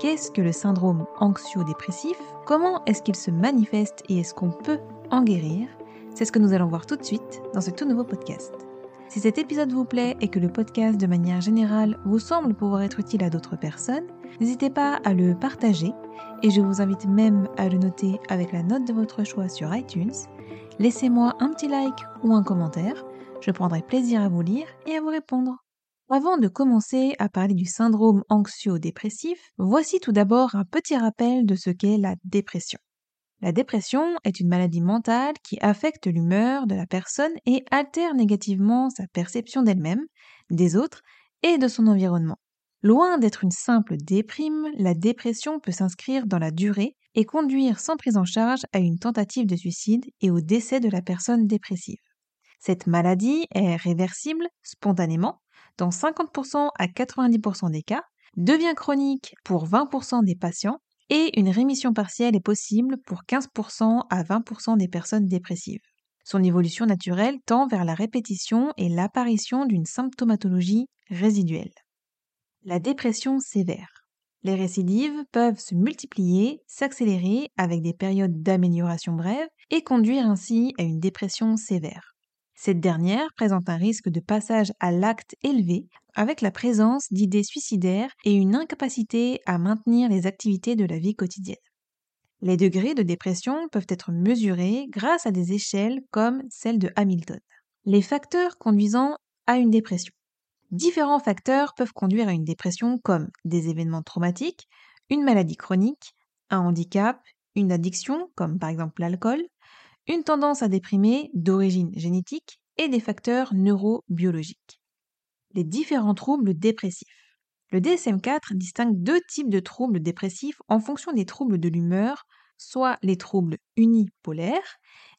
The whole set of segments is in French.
Qu'est-ce que le syndrome anxio-dépressif? Comment est-ce qu'il se manifeste et est-ce qu'on peut en guérir? C'est ce que nous allons voir tout de suite dans ce tout nouveau podcast. Si cet épisode vous plaît et que le podcast de manière générale vous semble pouvoir être utile à d'autres personnes, n'hésitez pas à le partager et je vous invite même à le noter avec la note de votre choix sur iTunes. Laissez-moi un petit like ou un commentaire, je prendrai plaisir à vous lire et à vous répondre. Avant de commencer à parler du syndrome anxio-dépressif, voici tout d'abord un petit rappel de ce qu'est la dépression. La dépression est une maladie mentale qui affecte l'humeur de la personne et altère négativement sa perception d'elle-même, des autres et de son environnement. Loin d'être une simple déprime, la dépression peut s'inscrire dans la durée et conduire sans prise en charge à une tentative de suicide et au décès de la personne dépressive. Cette maladie est réversible spontanément dans 50% à 90% des cas, devient chronique pour 20% des patients et une rémission partielle est possible pour 15% à 20% des personnes dépressives. Son évolution naturelle tend vers la répétition et l'apparition d'une symptomatologie résiduelle. La dépression sévère. Les récidives peuvent se multiplier, s'accélérer avec des périodes d'amélioration brèves et conduire ainsi à une dépression sévère. Cette dernière présente un risque de passage à l'acte élevé avec la présence d'idées suicidaires et une incapacité à maintenir les activités de la vie quotidienne. Les degrés de dépression peuvent être mesurés grâce à des échelles comme celle de Hamilton. Les facteurs conduisant à une dépression. Différents facteurs peuvent conduire à une dépression comme des événements traumatiques, une maladie chronique, un handicap, une addiction comme par exemple l'alcool, une tendance à déprimer d'origine génétique et des facteurs neurobiologiques. Les différents troubles dépressifs. Le DSM-4 distingue deux types de troubles dépressifs en fonction des troubles de l'humeur, soit les troubles unipolaires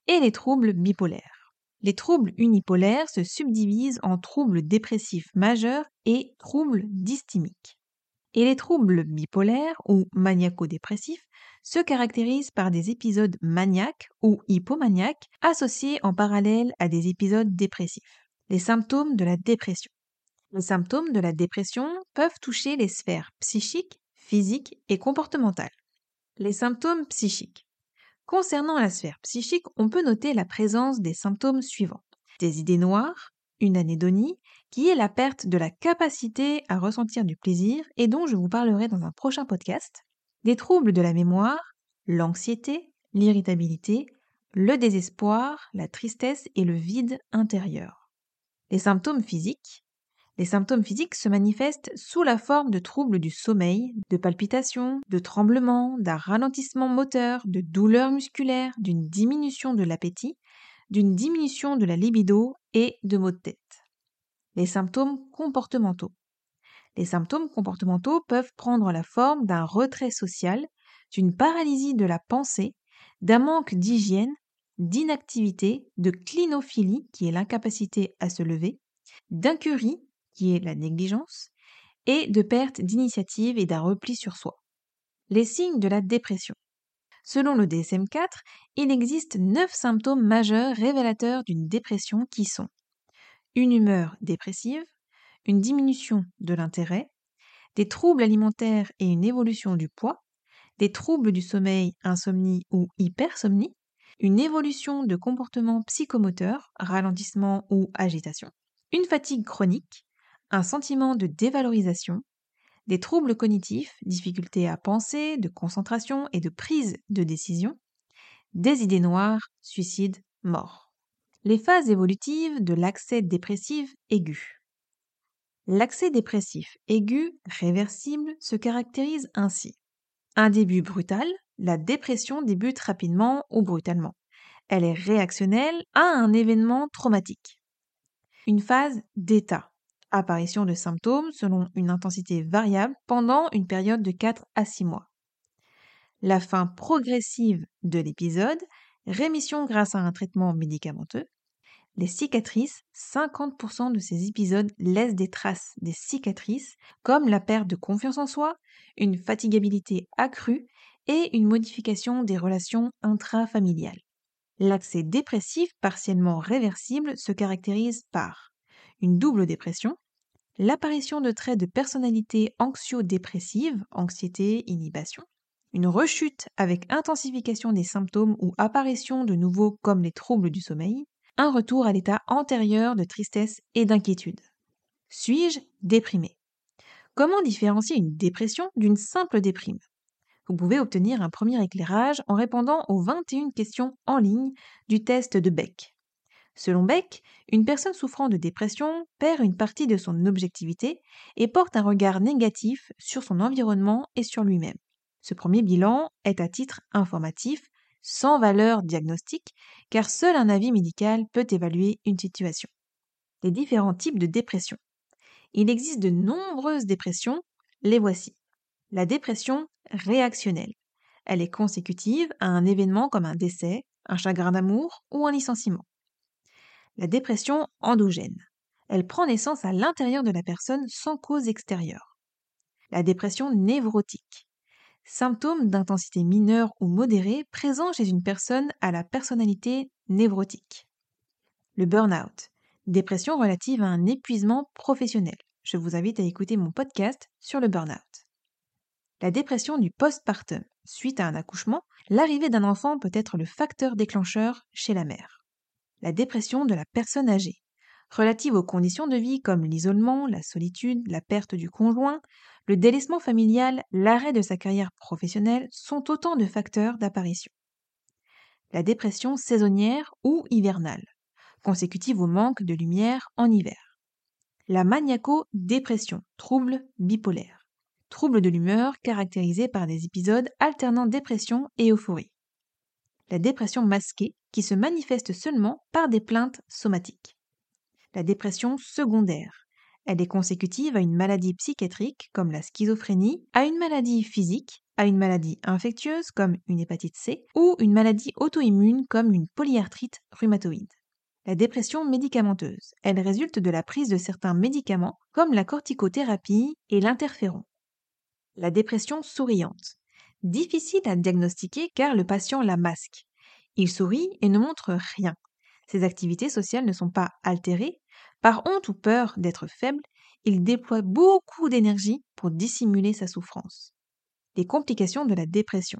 et les troubles bipolaires. Les troubles unipolaires se subdivisent en troubles dépressifs majeurs et troubles dysthymiques. Et les troubles bipolaires ou maniaco-dépressifs se caractérisent par des épisodes maniaques ou hypomaniaques associés en parallèle à des épisodes dépressifs. Les symptômes de la dépression. Les symptômes de la dépression peuvent toucher les sphères psychiques, physiques et comportementales. Les symptômes psychiques. Concernant la sphère psychique, on peut noter la présence des symptômes suivants. Des idées noires, une anédonie, qui est la perte de la capacité à ressentir du plaisir et dont je vous parlerai dans un prochain podcast, des troubles de la mémoire, l'anxiété, l'irritabilité, le désespoir, la tristesse et le vide intérieur. Les symptômes physiques. Les symptômes physiques se manifestent sous la forme de troubles du sommeil, de palpitations, de tremblements, d'un ralentissement moteur, de douleurs musculaires, d'une diminution de l'appétit, d'une diminution de la libido et de maux de tête. Les symptômes comportementaux. Les symptômes comportementaux peuvent prendre la forme d'un retrait social, d'une paralysie de la pensée, d'un manque d'hygiène, d'inactivité, de clinophilie, qui est l'incapacité à se lever, d'incurie, qui est la négligence, et de perte d'initiative et d'un repli sur soi. Les signes de la dépression. Selon le DSM-4, il existe neuf symptômes majeurs révélateurs d'une dépression qui sont une humeur dépressive, une diminution de l'intérêt, des troubles alimentaires et une évolution du poids, des troubles du sommeil, insomnie ou hypersomnie, une évolution de comportement psychomoteur, ralentissement ou agitation, une fatigue chronique, un sentiment de dévalorisation, des troubles cognitifs, difficultés à penser, de concentration et de prise de décision, des idées noires, suicide, mort. Les phases évolutives de l'accès dépressif aigu. L'accès dépressif aigu réversible se caractérise ainsi. Un début brutal, la dépression débute rapidement ou brutalement. Elle est réactionnelle à un événement traumatique. Une phase d'état, apparition de symptômes selon une intensité variable pendant une période de 4 à 6 mois. La fin progressive de l'épisode, rémission grâce à un traitement médicamenteux. Les cicatrices, 50% de ces épisodes laissent des traces des cicatrices comme la perte de confiance en soi, une fatigabilité accrue et une modification des relations intrafamiliales. L'accès dépressif partiellement réversible se caractérise par une double dépression, l'apparition de traits de personnalité anxio-dépressive, anxiété, inhibition, une rechute avec intensification des symptômes ou apparition de nouveaux comme les troubles du sommeil, un retour à l'état antérieur de tristesse et d'inquiétude. Suis-je déprimé? Comment différencier une dépression d'une simple déprime? Vous pouvez obtenir un premier éclairage en répondant aux 21 questions en ligne du test de Beck. Selon Beck, une personne souffrant de dépression perd une partie de son objectivité et porte un regard négatif sur son environnement et sur lui-même. Ce premier bilan est à titre informatif, sans valeur diagnostique, car seul un avis médical peut évaluer une situation. Les différents types de dépression. Il existe de nombreuses dépressions, les voici. La dépression réactionnelle. Elle est consécutive à un événement comme un décès, un chagrin d'amour ou un licenciement la dépression endogène. Elle prend naissance à l'intérieur de la personne sans cause extérieure. La dépression névrotique. Symptôme d'intensité mineure ou modérée présent chez une personne à la personnalité névrotique. Le burn-out. Dépression relative à un épuisement professionnel. Je vous invite à écouter mon podcast sur le burn-out. La dépression du postpartum. Suite à un accouchement, l'arrivée d'un enfant peut être le facteur déclencheur chez la mère la dépression de la personne âgée, relative aux conditions de vie comme l'isolement, la solitude, la perte du conjoint, le délaissement familial, l'arrêt de sa carrière professionnelle sont autant de facteurs d'apparition. La dépression saisonnière ou hivernale, consécutive au manque de lumière en hiver. La maniaco-dépression, trouble bipolaire, trouble de l'humeur caractérisé par des épisodes alternant dépression et euphorie. La dépression masquée, qui se manifeste seulement par des plaintes somatiques. La dépression secondaire. Elle est consécutive à une maladie psychiatrique comme la schizophrénie, à une maladie physique, à une maladie infectieuse comme une hépatite C ou une maladie auto-immune comme une polyarthrite rhumatoïde. La dépression médicamenteuse. Elle résulte de la prise de certains médicaments comme la corticothérapie et l'interféron. La dépression souriante. Difficile à diagnostiquer car le patient la masque. Il sourit et ne montre rien. Ses activités sociales ne sont pas altérées. Par honte ou peur d'être faible, il déploie beaucoup d'énergie pour dissimuler sa souffrance. Les complications de la dépression.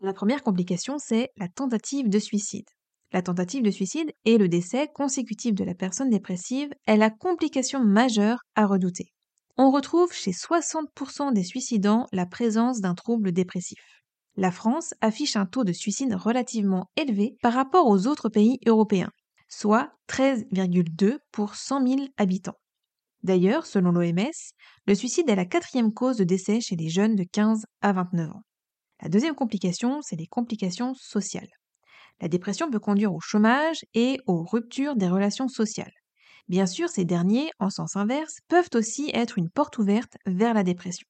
La première complication, c'est la tentative de suicide. La tentative de suicide et le décès consécutif de la personne dépressive est la complication majeure à redouter. On retrouve chez 60% des suicidants la présence d'un trouble dépressif la France affiche un taux de suicide relativement élevé par rapport aux autres pays européens, soit 13,2 pour 100 000 habitants. D'ailleurs, selon l'OMS, le suicide est la quatrième cause de décès chez les jeunes de 15 à 29 ans. La deuxième complication, c'est les complications sociales. La dépression peut conduire au chômage et aux ruptures des relations sociales. Bien sûr, ces derniers, en sens inverse, peuvent aussi être une porte ouverte vers la dépression.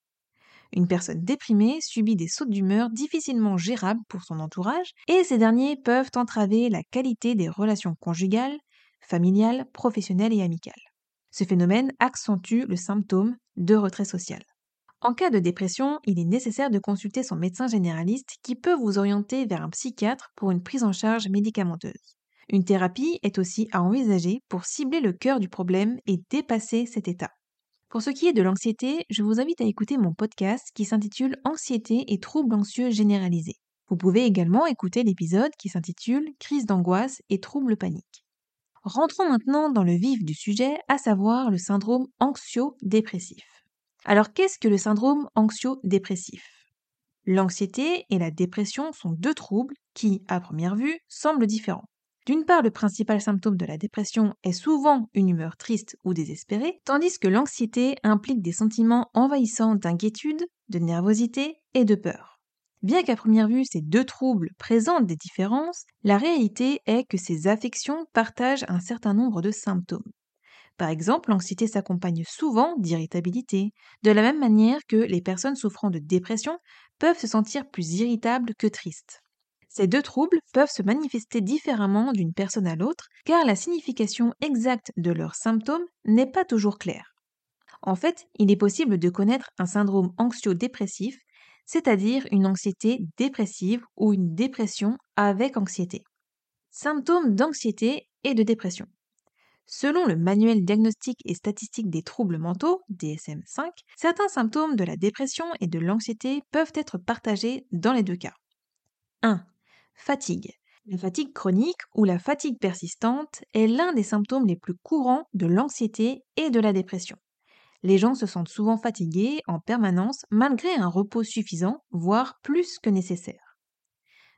Une personne déprimée subit des sautes d'humeur difficilement gérables pour son entourage et ces derniers peuvent entraver la qualité des relations conjugales, familiales, professionnelles et amicales. Ce phénomène accentue le symptôme de retrait social. En cas de dépression, il est nécessaire de consulter son médecin généraliste qui peut vous orienter vers un psychiatre pour une prise en charge médicamenteuse. Une thérapie est aussi à envisager pour cibler le cœur du problème et dépasser cet état. Pour ce qui est de l'anxiété, je vous invite à écouter mon podcast qui s'intitule Anxiété et troubles anxieux généralisés. Vous pouvez également écouter l'épisode qui s'intitule Crise d'angoisse et troubles paniques. Rentrons maintenant dans le vif du sujet, à savoir le syndrome anxio-dépressif. Alors qu'est-ce que le syndrome anxio-dépressif? L'anxiété et la dépression sont deux troubles qui, à première vue, semblent différents. D'une part, le principal symptôme de la dépression est souvent une humeur triste ou désespérée, tandis que l'anxiété implique des sentiments envahissants d'inquiétude, de nervosité et de peur. Bien qu'à première vue ces deux troubles présentent des différences, la réalité est que ces affections partagent un certain nombre de symptômes. Par exemple, l'anxiété s'accompagne souvent d'irritabilité, de la même manière que les personnes souffrant de dépression peuvent se sentir plus irritables que tristes. Ces deux troubles peuvent se manifester différemment d'une personne à l'autre car la signification exacte de leurs symptômes n'est pas toujours claire. En fait, il est possible de connaître un syndrome anxio-dépressif, c'est-à-dire une anxiété dépressive ou une dépression avec anxiété. Symptômes d'anxiété et de dépression. Selon le manuel diagnostique et statistique des troubles mentaux, DSM-5, certains symptômes de la dépression et de l'anxiété peuvent être partagés dans les deux cas. 1. Fatigue. La fatigue chronique ou la fatigue persistante est l'un des symptômes les plus courants de l'anxiété et de la dépression. Les gens se sentent souvent fatigués en permanence malgré un repos suffisant, voire plus que nécessaire.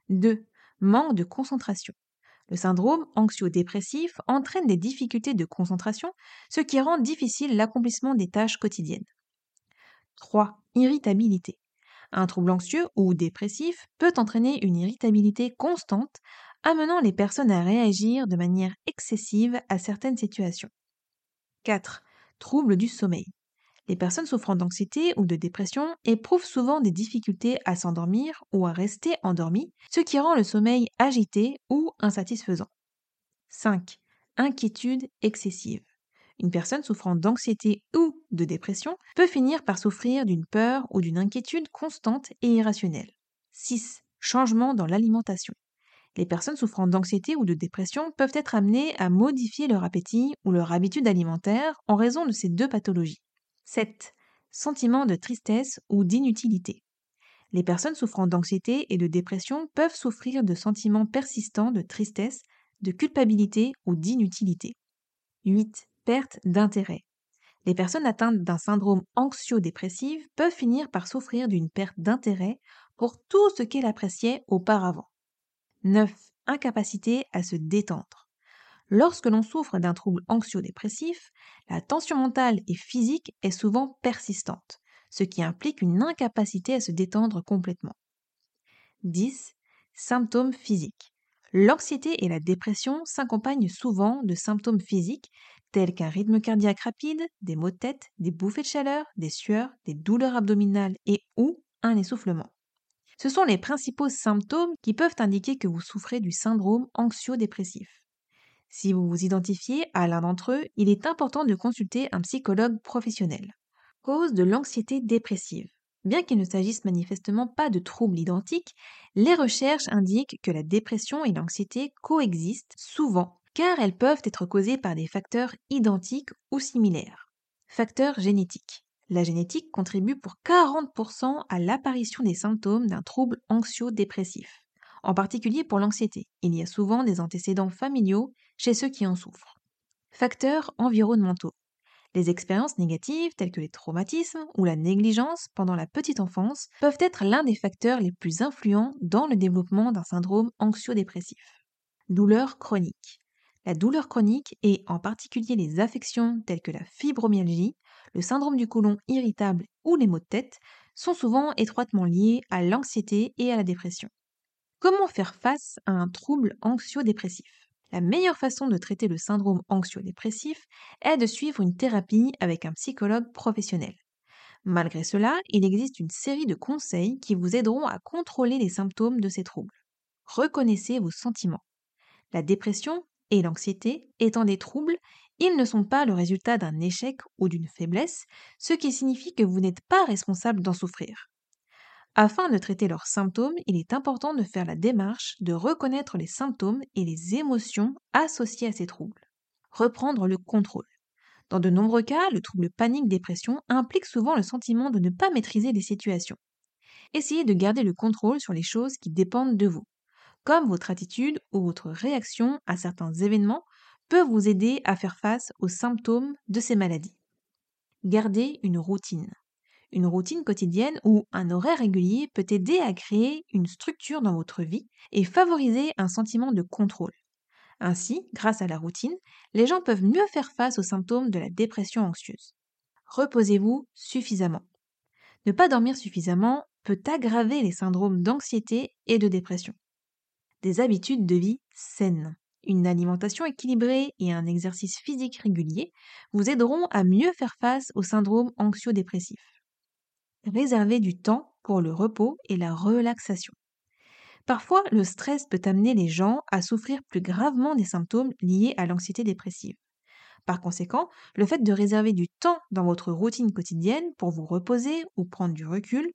2. Manque de concentration. Le syndrome anxio-dépressif entraîne des difficultés de concentration, ce qui rend difficile l'accomplissement des tâches quotidiennes. 3. Irritabilité. Un trouble anxieux ou dépressif peut entraîner une irritabilité constante, amenant les personnes à réagir de manière excessive à certaines situations. 4. Troubles du sommeil. Les personnes souffrant d'anxiété ou de dépression éprouvent souvent des difficultés à s'endormir ou à rester endormies, ce qui rend le sommeil agité ou insatisfaisant. 5. Inquiétude excessive. Une personne souffrant d'anxiété ou de dépression peut finir par souffrir d'une peur ou d'une inquiétude constante et irrationnelle. 6. Changement dans l'alimentation. Les personnes souffrant d'anxiété ou de dépression peuvent être amenées à modifier leur appétit ou leur habitude alimentaire en raison de ces deux pathologies. 7. Sentiment de tristesse ou d'inutilité. Les personnes souffrant d'anxiété et de dépression peuvent souffrir de sentiments persistants de tristesse, de culpabilité ou d'inutilité. 8. Perte d'intérêt. Les personnes atteintes d'un syndrome anxio-dépressif peuvent finir par souffrir d'une perte d'intérêt pour tout ce qu'elles appréciaient auparavant. 9. Incapacité à se détendre. Lorsque l'on souffre d'un trouble anxio-dépressif, la tension mentale et physique est souvent persistante, ce qui implique une incapacité à se détendre complètement. 10. Symptômes physiques. L'anxiété et la dépression s'accompagnent souvent de symptômes physiques tels qu'un rythme cardiaque rapide, des maux de tête, des bouffées de chaleur, des sueurs, des douleurs abdominales et ou un essoufflement. Ce sont les principaux symptômes qui peuvent indiquer que vous souffrez du syndrome anxio-dépressif. Si vous vous identifiez à l'un d'entre eux, il est important de consulter un psychologue professionnel. Cause de l'anxiété dépressive. Bien qu'il ne s'agisse manifestement pas de troubles identiques, les recherches indiquent que la dépression et l'anxiété coexistent souvent car elles peuvent être causées par des facteurs identiques ou similaires. Facteurs génétiques. La génétique contribue pour 40% à l'apparition des symptômes d'un trouble anxio-dépressif en particulier pour l'anxiété. Il y a souvent des antécédents familiaux chez ceux qui en souffrent. Facteurs environnementaux. Les expériences négatives telles que les traumatismes ou la négligence pendant la petite enfance peuvent être l'un des facteurs les plus influents dans le développement d'un syndrome anxio-dépressif. Douleur chronique. La douleur chronique et en particulier les affections telles que la fibromyalgie, le syndrome du côlon irritable ou les maux de tête sont souvent étroitement liés à l'anxiété et à la dépression. Comment faire face à un trouble anxio-dépressif? La meilleure façon de traiter le syndrome anxio-dépressif est de suivre une thérapie avec un psychologue professionnel. Malgré cela, il existe une série de conseils qui vous aideront à contrôler les symptômes de ces troubles. Reconnaissez vos sentiments. La dépression et l'anxiété étant des troubles, ils ne sont pas le résultat d'un échec ou d'une faiblesse, ce qui signifie que vous n'êtes pas responsable d'en souffrir. Afin de traiter leurs symptômes, il est important de faire la démarche de reconnaître les symptômes et les émotions associées à ces troubles. Reprendre le contrôle. Dans de nombreux cas, le trouble panique-dépression implique souvent le sentiment de ne pas maîtriser les situations. Essayez de garder le contrôle sur les choses qui dépendent de vous, comme votre attitude ou votre réaction à certains événements peut vous aider à faire face aux symptômes de ces maladies. Gardez une routine. Une routine quotidienne ou un horaire régulier peut aider à créer une structure dans votre vie et favoriser un sentiment de contrôle. Ainsi, grâce à la routine, les gens peuvent mieux faire face aux symptômes de la dépression anxieuse. Reposez-vous suffisamment. Ne pas dormir suffisamment peut aggraver les syndromes d'anxiété et de dépression. Des habitudes de vie saines, une alimentation équilibrée et un exercice physique régulier vous aideront à mieux faire face au syndrome anxio-dépressif. Réservez du temps pour le repos et la relaxation. Parfois, le stress peut amener les gens à souffrir plus gravement des symptômes liés à l'anxiété dépressive. Par conséquent, le fait de réserver du temps dans votre routine quotidienne pour vous reposer ou prendre du recul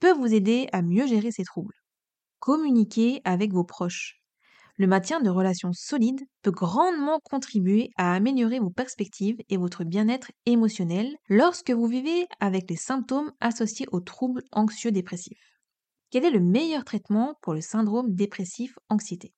peut vous aider à mieux gérer ces troubles. Communiquez avec vos proches. Le maintien de relations solides peut grandement contribuer à améliorer vos perspectives et votre bien-être émotionnel lorsque vous vivez avec les symptômes associés aux troubles anxieux-dépressifs. Quel est le meilleur traitement pour le syndrome dépressif-anxiété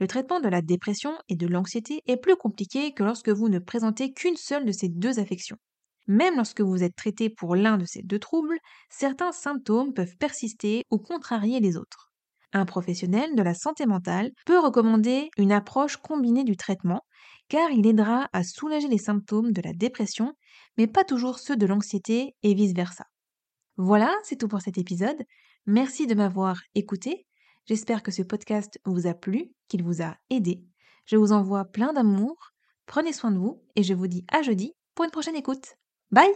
Le traitement de la dépression et de l'anxiété est plus compliqué que lorsque vous ne présentez qu'une seule de ces deux affections. Même lorsque vous êtes traité pour l'un de ces deux troubles, certains symptômes peuvent persister ou contrarier les autres. Un professionnel de la santé mentale peut recommander une approche combinée du traitement car il aidera à soulager les symptômes de la dépression, mais pas toujours ceux de l'anxiété et vice-versa. Voilà, c'est tout pour cet épisode. Merci de m'avoir écouté. J'espère que ce podcast vous a plu, qu'il vous a aidé. Je vous envoie plein d'amour. Prenez soin de vous et je vous dis à jeudi pour une prochaine écoute. Bye